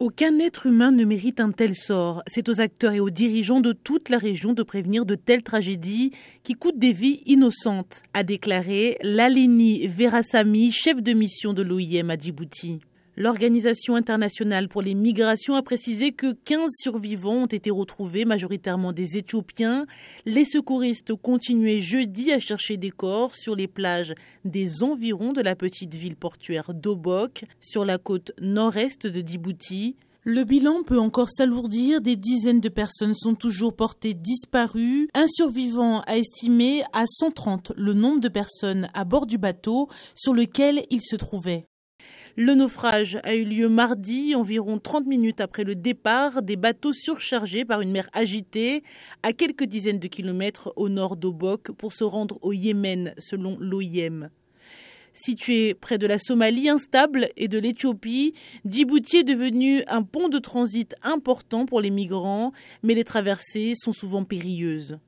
Aucun être humain ne mérite un tel sort. C'est aux acteurs et aux dirigeants de toute la région de prévenir de telles tragédies qui coûtent des vies innocentes, a déclaré Lalini Verasamy, chef de mission de l'OIM à Djibouti. L'Organisation internationale pour les migrations a précisé que 15 survivants ont été retrouvés, majoritairement des Éthiopiens. Les secouristes continuaient jeudi à chercher des corps sur les plages des environs de la petite ville portuaire d'Obok, sur la côte nord-est de Djibouti. Le bilan peut encore s'alourdir. Des dizaines de personnes sont toujours portées disparues. Un survivant a estimé à 130 le nombre de personnes à bord du bateau sur lequel il se trouvait. Le naufrage a eu lieu mardi, environ 30 minutes après le départ des bateaux surchargés par une mer agitée à quelques dizaines de kilomètres au nord d'Obok pour se rendre au Yémen, selon l'OIM. Situé près de la Somalie instable et de l'Éthiopie, Djibouti est devenu un pont de transit important pour les migrants, mais les traversées sont souvent périlleuses.